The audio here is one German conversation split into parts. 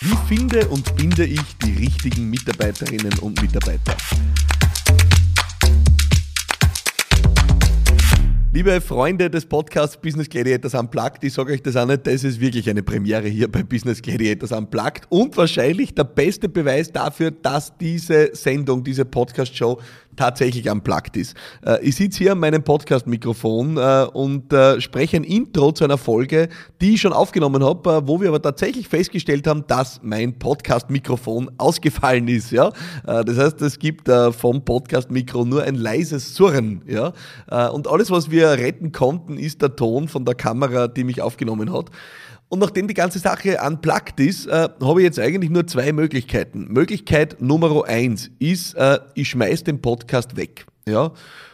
Wie finde und binde ich die richtigen Mitarbeiterinnen und Mitarbeiter? Liebe Freunde des Podcasts Business Gladiators Unplugged, ich sage euch das auch nicht, das ist wirklich eine Premiere hier bei Business Gladiators Unplugged und wahrscheinlich der beste Beweis dafür, dass diese Sendung, diese Podcast-Show tatsächlich unplugged ist. Äh, ich sitze hier an meinem Podcast-Mikrofon äh, und äh, spreche ein Intro zu einer Folge, die ich schon aufgenommen habe, wo wir aber tatsächlich festgestellt haben, dass mein Podcast-Mikrofon ausgefallen ist. Ja? Das heißt, es gibt vom Podcast-Mikro nur ein leises Surren. Ja? Und alles, was wir retten konnten, ist der Ton von der Kamera, die mich aufgenommen hat. Und nachdem die ganze Sache unplugged ist, äh, habe ich jetzt eigentlich nur zwei Möglichkeiten. Möglichkeit Nummer eins ist, äh, ich schmeiß den Podcast weg. Ja.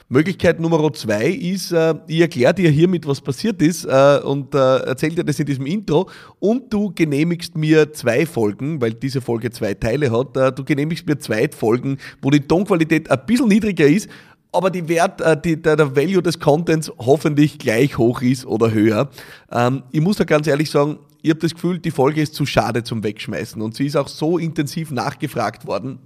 Möglichkeit Nummer zwei ist, äh, ich erkläre dir hiermit, was passiert ist äh, und äh, erzähle dir das in diesem Intro und du genehmigst mir zwei Folgen, weil diese Folge zwei Teile hat, äh, du genehmigst mir zwei Folgen, wo die Tonqualität ein bisschen niedriger ist, aber die Wert, äh, die, der, der Value des Contents hoffentlich gleich hoch ist oder höher. Ähm, ich muss da ganz ehrlich sagen, ich habe das Gefühl, die Folge ist zu schade zum Wegschmeißen und sie ist auch so intensiv nachgefragt worden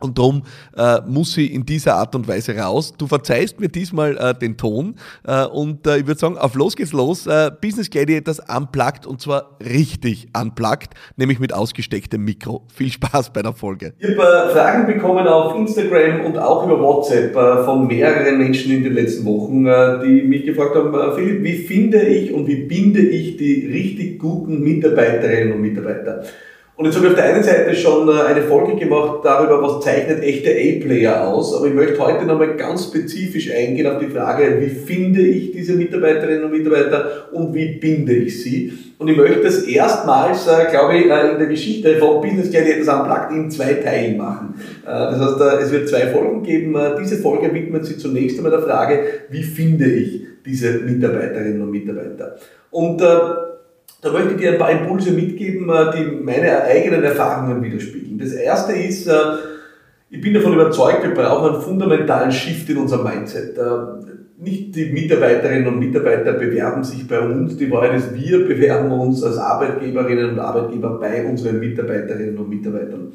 und darum äh, muss sie in dieser Art und Weise raus. Du verzeihst mir diesmal äh, den Ton äh, und äh, ich würde sagen, auf los geht's los. Äh, Business Gladiators unplugged und zwar richtig unplugged, nämlich mit ausgestecktem Mikro. Viel Spaß bei der Folge. Ich habe äh, Fragen bekommen auf Instagram und auch über WhatsApp äh, von mehreren Menschen in den letzten Wochen, äh, die mich gefragt haben, äh, Philipp, wie finde ich und wie binde ich die richtig guten Mitarbeiterinnen und Mitarbeiter? Und jetzt habe ich auf der einen Seite schon äh, eine Folge gemacht darüber, was zeichnet echte A-Player aus. Aber ich möchte heute nochmal ganz spezifisch eingehen auf die Frage, wie finde ich diese Mitarbeiterinnen und Mitarbeiter und wie binde ich sie. Und ich möchte das erstmals, äh, glaube ich, äh, in der Geschichte von Business Gladiators Unplugged in zwei Teilen machen. Das heißt, es wird zwei Folgen geben. Diese Folge widmet sich zunächst einmal der Frage, wie finde ich diese Mitarbeiterinnen und Mitarbeiter. Und da möchte ich dir ein paar Impulse mitgeben, äh, die meine eigenen Erfahrungen widerspiegeln. Das erste ist, äh, ich bin davon überzeugt, wir brauchen einen fundamentalen Shift in unserem Mindset. Äh, nicht die Mitarbeiterinnen und Mitarbeiter bewerben sich bei uns, die Wahrheit ist, wir bewerben uns als Arbeitgeberinnen und Arbeitgeber bei unseren Mitarbeiterinnen und Mitarbeitern.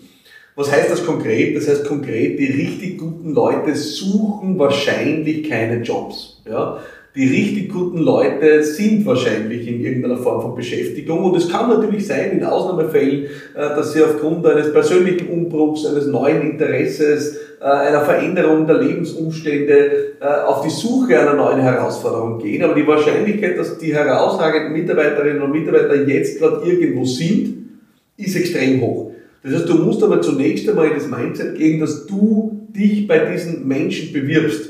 Was heißt das konkret? Das heißt konkret, die richtig guten Leute suchen wahrscheinlich keine Jobs. Ja? Die richtig guten Leute sind wahrscheinlich in irgendeiner Form von Beschäftigung. Und es kann natürlich sein, in Ausnahmefällen, äh, dass sie aufgrund eines persönlichen Umbruchs, eines neuen Interesses, äh, einer Veränderung der Lebensumstände äh, auf die Suche einer neuen Herausforderung gehen. Aber die Wahrscheinlichkeit, dass die herausragenden Mitarbeiterinnen und Mitarbeiter jetzt gerade irgendwo sind, ist extrem hoch. Das heißt, du musst aber zunächst einmal in das Mindset gehen, dass du dich bei diesen Menschen bewirbst.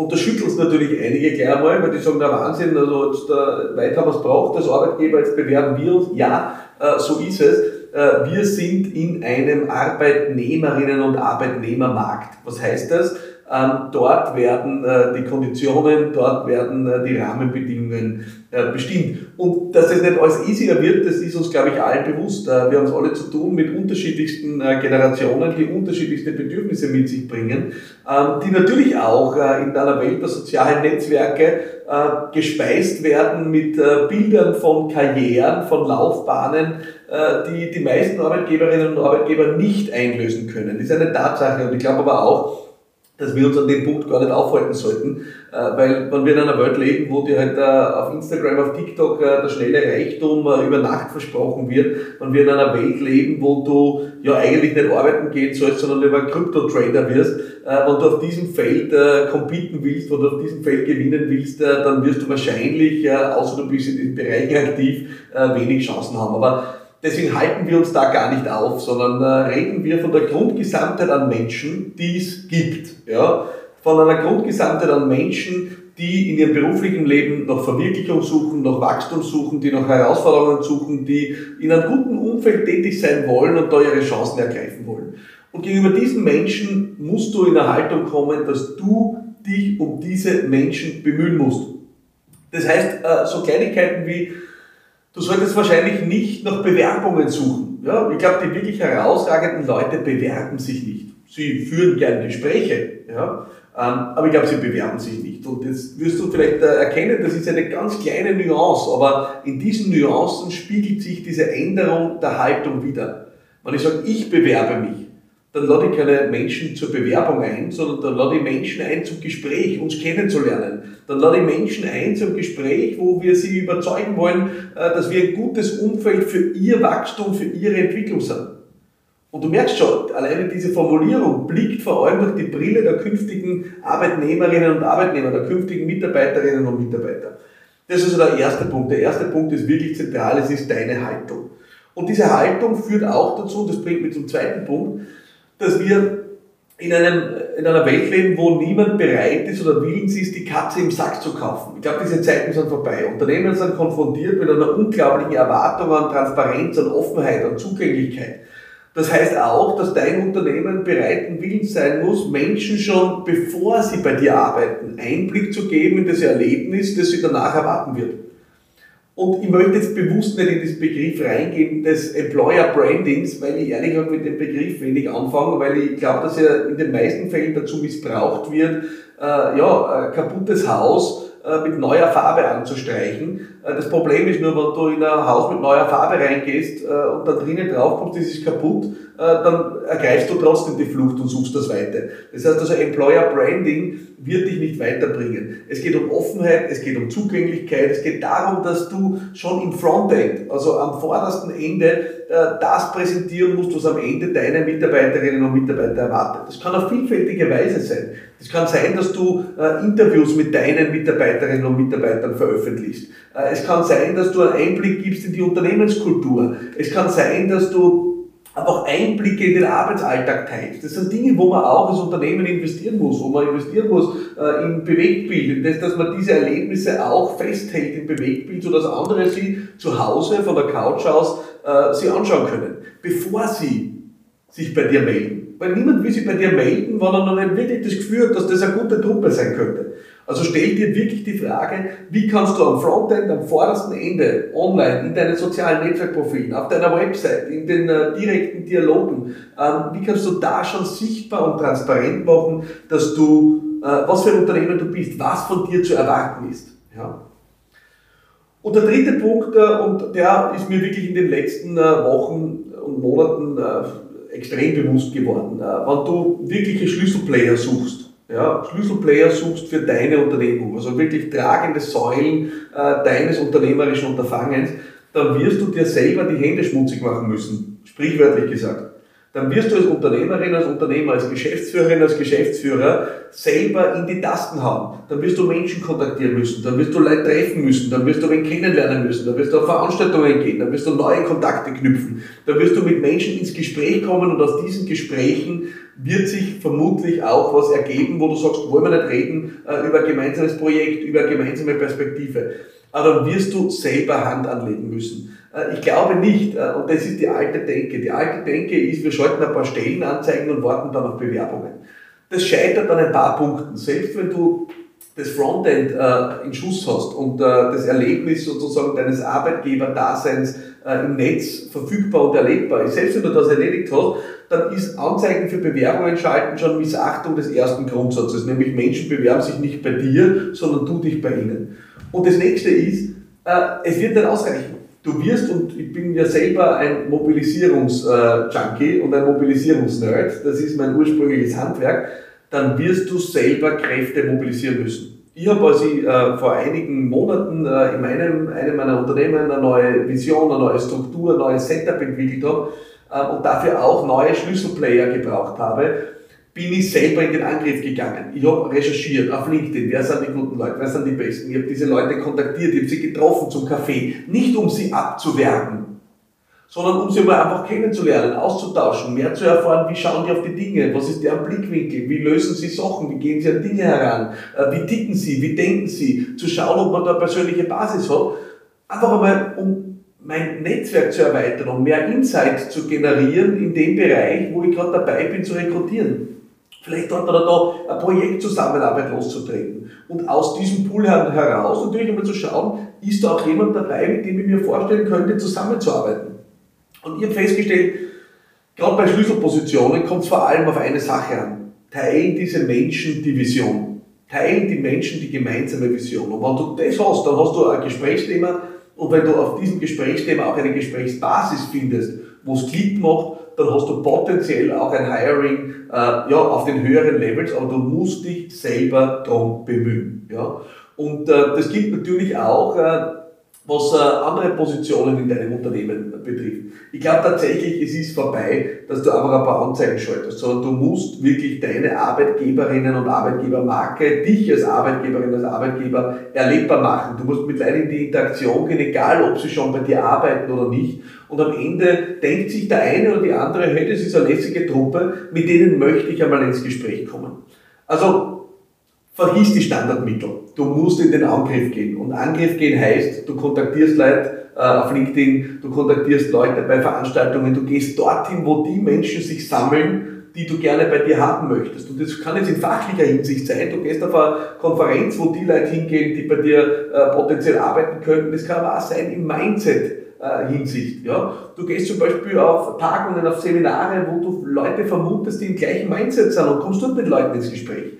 Und da schüttelt es natürlich einige gleich einmal, weil die sagen, der Wahnsinn, also jetzt, äh, weit haben wir es braucht als Arbeitgeber, jetzt bewerben wir uns. Ja, äh, so ist es. Äh, wir sind in einem Arbeitnehmerinnen- und Arbeitnehmermarkt. Was heißt das? Ähm, dort werden äh, die Konditionen, dort werden äh, die Rahmenbedingungen äh, bestimmt. Und dass das nicht alles easier wird, das ist uns, glaube ich, allen bewusst. wir haben es alle zu tun mit unterschiedlichsten Generationen, die unterschiedlichste Bedürfnisse mit sich bringen, ähm, die natürlich auch in einer Welt der sozialen Netzwerke gespeist werden mit Bildern von Karrieren, von Laufbahnen, die die meisten Arbeitgeberinnen und Arbeitgeber nicht einlösen können. Das ist eine Tatsache und ich glaube aber auch, dass wir uns an dem Punkt gar nicht aufhalten sollten, äh, weil wenn wir in einer Welt leben, wo dir halt äh, auf Instagram, auf TikTok äh, der schnelle Reichtum über Nacht versprochen wird, wenn wir in einer Welt leben, wo du ja eigentlich nicht arbeiten gehen sollst, sondern lieber Krypto-Trader wirst, wenn du auf diesem Feld competen willst, wenn du auf diesem Feld gewinnen willst, dann wirst du wahrscheinlich, außer du bist in diesem Bereich aktiv, wenig Chancen haben. Aber Deswegen halten wir uns da gar nicht auf, sondern äh, reden wir von der Grundgesamtheit an Menschen, die es gibt. Ja? Von einer Grundgesamtheit an Menschen, die in ihrem beruflichen Leben nach Verwirklichung suchen, nach Wachstum suchen, die nach Herausforderungen suchen, die in einem guten Umfeld tätig sein wollen und da ihre Chancen ergreifen wollen. Und gegenüber diesen Menschen musst du in eine Haltung kommen, dass du dich um diese Menschen bemühen musst. Das heißt, äh, so Kleinigkeiten wie Du solltest wahrscheinlich nicht nach Bewerbungen suchen. Ja, ich glaube, die wirklich herausragenden Leute bewerben sich nicht. Sie führen gerne Gespräche, ja, ähm, aber ich glaube, sie bewerben sich nicht. Und jetzt wirst du vielleicht äh, erkennen, das ist eine ganz kleine Nuance, aber in diesen Nuancen spiegelt sich diese Änderung der Haltung wieder. Wenn ich sage, ich bewerbe mich, dann lade ich keine Menschen zur Bewerbung ein, sondern dann lade ich Menschen ein zum Gespräch, uns kennenzulernen. Dann lade ich Menschen ein zum Gespräch, wo wir sie überzeugen wollen, äh, dass wir ein gutes Umfeld für ihr Wachstum, für ihre Entwicklung sind. Und du merkst schon, alleine diese Formulierung blickt vor allem durch die Brille der künftigen Arbeitnehmerinnen und Arbeitnehmer, der künftigen Mitarbeiterinnen und Mitarbeiter. Das ist also der erste Punkt. Der erste Punkt ist wirklich zentral, es ist deine Haltung. Und diese Haltung führt auch dazu, und das bringt mich zum zweiten Punkt, dass wir in, einem, in einer Welt leben, wo niemand bereit ist oder willens ist, die Katze im Sack zu kaufen. Ich glaube, diese Zeiten sind vorbei. Unternehmen sind konfrontiert mit einer unglaublichen Erwartung an Transparenz, an Offenheit, an Zugänglichkeit. Das heißt auch, dass dein Unternehmen bereit und willens sein muss, Menschen schon, bevor sie bei dir arbeiten, Einblick zu geben in das Erlebnis, das sie danach erwarten wird. Und ich möchte jetzt bewusst nicht in diesen Begriff reingehen des Employer Brandings, weil ich ehrlich gesagt mit dem Begriff wenig anfange, weil ich glaube, dass er in den meisten Fällen dazu missbraucht wird, äh, ja, kaputtes Haus mit neuer Farbe anzustreichen. Äh, das Problem ist nur, wenn du in ein Haus mit neuer Farbe reingehst äh, und da drinnen draufkommst, ist kaputt, dann ergreifst du trotzdem die Flucht und suchst das Weite. Das heißt also, Employer Branding wird dich nicht weiterbringen. Es geht um Offenheit, es geht um Zugänglichkeit, es geht darum, dass du schon im Frontend, also am vordersten Ende, das präsentieren musst, was am Ende deine Mitarbeiterinnen und Mitarbeiter erwartet. Das kann auf vielfältige Weise sein. Es kann sein, dass du Interviews mit deinen Mitarbeiterinnen und Mitarbeitern veröffentlichst. Es kann sein, dass du einen Einblick gibst in die Unternehmenskultur. Es kann sein, dass du einfach Einblicke in den Arbeitsalltag teilst. Das sind Dinge, wo man auch als Unternehmen investieren muss, wo man investieren muss äh, in Bewegtbild, in das, dass man diese Erlebnisse auch festhält im Bewegtbild, sodass andere sie zu Hause von der Couch aus äh, sie anschauen können, bevor sie sich bei dir melden. Weil niemand will sich bei dir melden, wenn er noch nicht wirklich das Gefühl hat, dass das eine gute Truppe sein könnte. Also stell dir wirklich die Frage, wie kannst du am Frontend, am vordersten Ende, online, in deinen sozialen Netzwerkprofilen, auf deiner Website, in den äh, direkten Dialogen, ähm, wie kannst du da schon sichtbar und transparent machen, dass du, äh, was für ein Unternehmen du bist, was von dir zu erwarten ist. Ja? Und der dritte Punkt, äh, und der ist mir wirklich in den letzten äh, Wochen und Monaten äh, extrem bewusst geworden, wenn du wirkliche Schlüsselplayer suchst, ja, Schlüsselplayer suchst für deine Unternehmung, also wirklich tragende Säulen deines unternehmerischen Unterfangens, dann wirst du dir selber die Hände schmutzig machen müssen, sprichwörtlich gesagt dann wirst du als Unternehmerin, als Unternehmer, als Geschäftsführerin, als Geschäftsführer selber in die Tasten hauen. Dann wirst du Menschen kontaktieren müssen, dann wirst du Leute treffen müssen, dann wirst du wen kennenlernen müssen, dann wirst du auf Veranstaltungen gehen, dann wirst du neue Kontakte knüpfen, dann wirst du mit Menschen ins Gespräch kommen und aus diesen Gesprächen wird sich vermutlich auch was ergeben, wo du sagst, wollen wir nicht reden äh, über ein gemeinsames Projekt, über eine gemeinsame Perspektive. Aber wirst du selber Hand anlegen müssen. Äh, ich glaube nicht, äh, und das ist die alte Denke. Die alte Denke ist, wir schalten ein paar Stellenanzeigen und warten dann auf Bewerbungen. Das scheitert an ein paar Punkten. Selbst wenn du das Frontend äh, in Schuss hast und äh, das Erlebnis sozusagen deines Arbeitgeberdaseins äh, im Netz verfügbar und erlebbar ist, selbst wenn du das erledigt hast, dann ist Anzeigen für Bewerbungen schalten schon Missachtung des ersten Grundsatzes, nämlich Menschen bewerben sich nicht bei dir, sondern du dich bei ihnen. Und das nächste ist, äh, es wird nicht ausreichen. Du wirst, und ich bin ja selber ein Mobilisierungsjunkie und ein Mobilisierungsnerd, das ist mein ursprüngliches Handwerk, dann wirst du selber Kräfte mobilisieren müssen. Ich habe also äh, vor einigen Monaten äh, in meinem, einem meiner Unternehmen eine neue Vision, eine neue Struktur, ein neues Setup entwickelt habe äh, und dafür auch neue Schlüsselplayer gebraucht habe bin ich selber in den Angriff gegangen. Ich habe recherchiert auf LinkedIn, wer sind die guten Leute, wer sind die Besten. Ich habe diese Leute kontaktiert, ich habe sie getroffen zum Kaffee. Nicht um sie abzuwerben, sondern um sie mal einfach kennenzulernen, auszutauschen, mehr zu erfahren, wie schauen die auf die Dinge, was ist deren Blickwinkel, wie lösen sie Sachen, wie gehen sie an Dinge heran, äh, wie ticken sie, wie denken sie, zu schauen, ob man da eine persönliche Basis hat. Einfach einmal, um mein Netzwerk zu erweitern, um mehr Insight zu generieren in dem Bereich, wo ich gerade dabei bin zu rekrutieren. Vielleicht dort oder da eine Projektzusammenarbeit loszutreten. Und aus diesem Pool heraus natürlich einmal zu schauen, ist da auch jemand dabei, mit dem ich mir vorstellen könnte, zusammenzuarbeiten. Und ich habe festgestellt, gerade bei Schlüsselpositionen kommt es vor allem auf eine Sache an. Teilen diese Menschen die Vision. Teilen die Menschen die gemeinsame Vision. Und wenn du das hast, dann hast du ein Gesprächsthema und wenn du auf diesem Gesprächsthema auch eine Gesprächsbasis findest, wo es Klick macht, dann hast du potenziell auch ein Hiring äh, ja, auf den höheren Levels, aber du musst dich selber darum bemühen. Ja? Und äh, das gilt natürlich auch, äh, was äh, andere Positionen in deinem Unternehmen betrifft. Ich glaube tatsächlich, es ist vorbei, dass du einfach ein paar Anzeigen schaltest, sondern du musst wirklich deine Arbeitgeberinnen und Arbeitgebermarke, dich als Arbeitgeberin, als Arbeitgeber erlebbar machen. Du musst mit Leuten in die Interaktion gehen, egal ob sie schon bei dir arbeiten oder nicht. Und am Ende denkt sich der eine oder die andere, hey, das ist eine lässige Truppe, mit denen möchte ich einmal ins Gespräch kommen. Also vergiss die Standardmittel. Du musst in den Angriff gehen. Und Angriff gehen heißt, du kontaktierst Leute äh, auf LinkedIn, du kontaktierst Leute bei Veranstaltungen, du gehst dorthin, wo die Menschen sich sammeln, die du gerne bei dir haben möchtest. Und das kann jetzt in fachlicher Hinsicht sein. Du gehst auf eine Konferenz, wo die Leute hingehen, die bei dir äh, potenziell arbeiten könnten. Das kann aber auch sein im Mindset. Äh, Hinsicht. Ja? Du gehst zum Beispiel auf Tagungen, auf Seminare, wo du Leute vermutest, die im gleichen Mindset sind und kommst dort mit Leuten ins Gespräch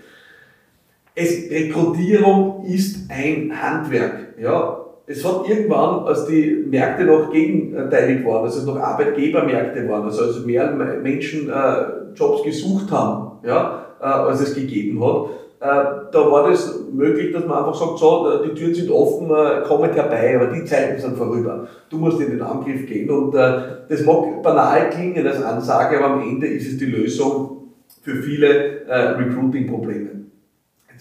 es, Rekrutierung ist ein Handwerk. Ja, es hat irgendwann, als die Märkte noch gegenteilig waren, also es noch Arbeitgebermärkte waren, also als mehr Menschen äh, Jobs gesucht haben, ja, äh, als es gegeben hat, äh, da war das möglich, dass man einfach sagt, so, die Türen sind offen, äh, kommt herbei, aber die Zeiten sind vorüber. Du musst in den Angriff gehen und äh, das mag banal klingen als Ansage, aber am Ende ist es die Lösung für viele äh, Recruiting-Probleme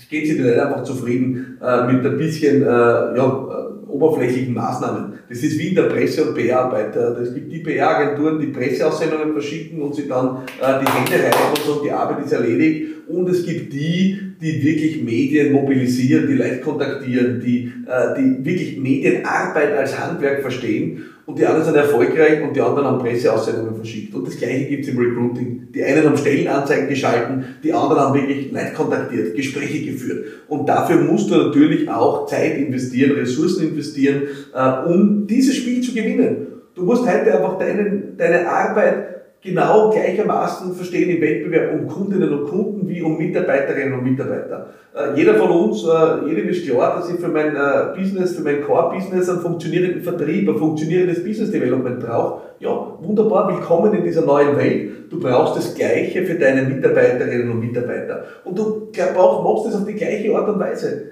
geht sie nicht einfach zufrieden äh, mit ein bisschen äh, ja, äh, oberflächlichen Maßnahmen. Das ist wie in der Presse- und PR-Arbeit. Äh, es gibt die PR-Agenturen, die Presseaussendungen verschicken und sie dann äh, die Hände reiben und sagen, die Arbeit ist erledigt. Und es gibt die, die wirklich Medien mobilisieren, die Leute kontaktieren, die, äh, die wirklich Medienarbeit als Handwerk verstehen und die anderen sind erfolgreich und die anderen haben Presseaussendungen verschickt. Und das gleiche gibt es im Recruiting. Die einen haben Stellenanzeigen geschalten, die anderen haben wirklich Leute kontaktiert, Gespräche geführt. Und dafür musst du natürlich auch Zeit investieren, Ressourcen investieren, äh, um dieses Spiel zu gewinnen. Du musst heute einfach deinen, deine Arbeit genau gleichermaßen verstehen im Wettbewerb um Kundinnen und Kunden wie um Mitarbeiterinnen und Mitarbeiter. Äh, jeder von uns, äh, jedem ist klar, dass ich für mein äh, Business, für mein Core-Business einen funktionierenden Vertrieb, ein funktionierendes Business Development brauche. Ja, wunderbar, willkommen in dieser neuen Welt. Du brauchst das Gleiche für deine Mitarbeiterinnen und Mitarbeiter. Und du glaub, machst das auf die gleiche Art und Weise.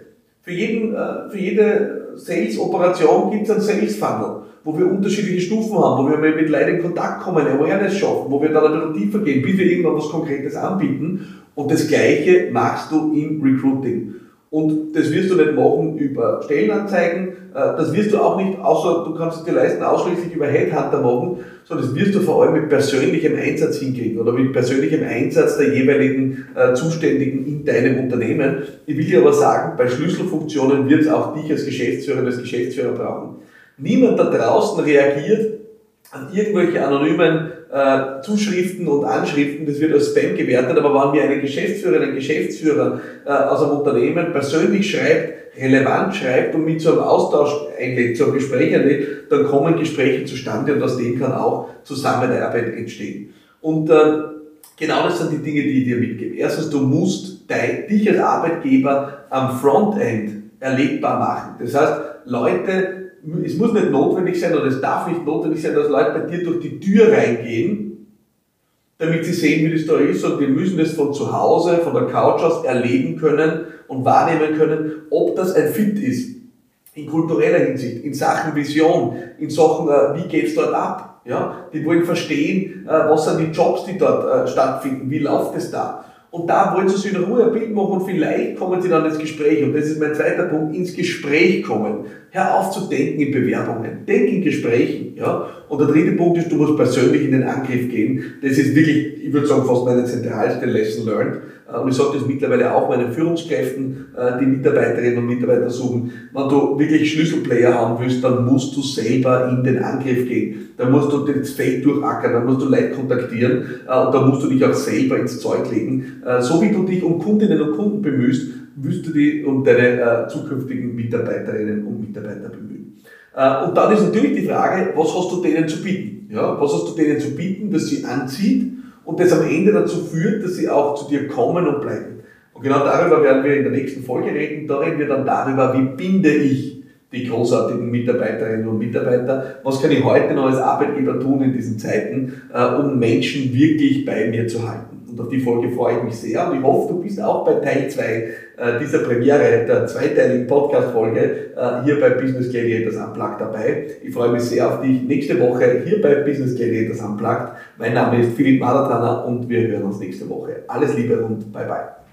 Für, jeden, für jede Sales-Operation gibt es einen Sales-Funnel wo wir unterschiedliche Stufen haben, wo wir mit Leuten in Kontakt kommen, Awareness schaffen, wo wir dann ein bisschen tiefer gehen, bis wir irgendwann was Konkretes anbieten. Und das Gleiche machst du im Recruiting. Und das wirst du nicht machen über Stellenanzeigen, äh, das wirst du auch nicht, außer du kannst es dir leisten, ausschließlich über Headhunter machen, sondern das wirst du vor allem mit persönlichem Einsatz hinkriegen oder mit persönlichem Einsatz der jeweiligen äh, Zuständigen in deinem Unternehmen. Ich will dir aber sagen, bei Schlüsselfunktionen wird es auch dich als Geschäftsführer, als Geschäftsführer brauchen. Niemand da draußen reagiert an irgendwelche anonymen äh, Zuschriften und Anschriften, das wird als Spam gewertet, aber wenn mir eine Geschäftsführerin, ein Geschäftsführer äh, aus einem Unternehmen persönlich schreibt, relevant schreibt und mit so einem Austausch einlädt, zu einem Gespräch einlädt, dann kommen Gespräche zustande und aus dem kann auch Zusammenarbeit entstehen. Und äh, genau das sind die Dinge, die ich dir mitgebe. Erstens, du musst dich als Arbeitgeber am Frontend erlebbar machen. Das heißt, Leute es muss nicht notwendig sein oder es darf nicht notwendig sein, dass Leute bei dir durch die Tür reingehen, damit sie sehen, wie das da ist und die müssen das von zu Hause, von der Couch aus erleben können und wahrnehmen können, ob das ein Fit ist. In kultureller Hinsicht, in Sachen Vision, in Sachen, äh, wie geht's dort ab? Ja, die wollen verstehen, äh, was sind die Jobs, die dort äh, stattfinden, wie läuft es da? Und da wollen sie sich in Ruhe ein Bild machen und vielleicht kommen sie dann ins Gespräch. Und das ist mein zweiter Punkt, ins Gespräch kommen. Hör auf zu denken in Bewerbungen. Denk in Gesprächen. Ja? Und der dritte Punkt ist, du musst persönlich in den Angriff gehen. Das ist wirklich, ich würde sagen, fast meine zentralste Lesson learned. Äh, und ich sage das mittlerweile auch meinen Führungskräften, äh, die Mitarbeiterinnen und Mitarbeiter suchen. Wenn du wirklich Schlüsselplayer haben willst, dann musst du selber in den Angriff gehen. Da musst du das Feld durchackern, da musst du Leute kontaktieren äh, und da musst du dich auch selber ins Zeug legen. So wie du dich um Kundinnen und Kunden bemühst, wirst du dich um deine zukünftigen Mitarbeiterinnen und Mitarbeiter bemühen. Und dann ist natürlich die Frage, was hast du denen zu bieten? Ja, was hast du denen zu bieten, dass sie anzieht, und das am Ende dazu führt, dass sie auch zu dir kommen und bleiben. Und genau darüber werden wir in der nächsten Folge reden. Da reden wir dann darüber, wie binde ich die großartigen Mitarbeiterinnen und Mitarbeiter. Was kann ich heute noch als Arbeitgeber tun in diesen Zeiten, äh, um Menschen wirklich bei mir zu halten? Und auf die Folge freue ich mich sehr und ich hoffe, du bist auch bei Teil 2 äh, dieser Premiere der zweiteiligen Podcast-Folge äh, hier bei Business Gladiators Unplugged dabei. Ich freue mich sehr auf dich nächste Woche hier bei Business Gladiators Unplugged. Mein Name ist Philipp Madertraner und wir hören uns nächste Woche. Alles Liebe und bye bye.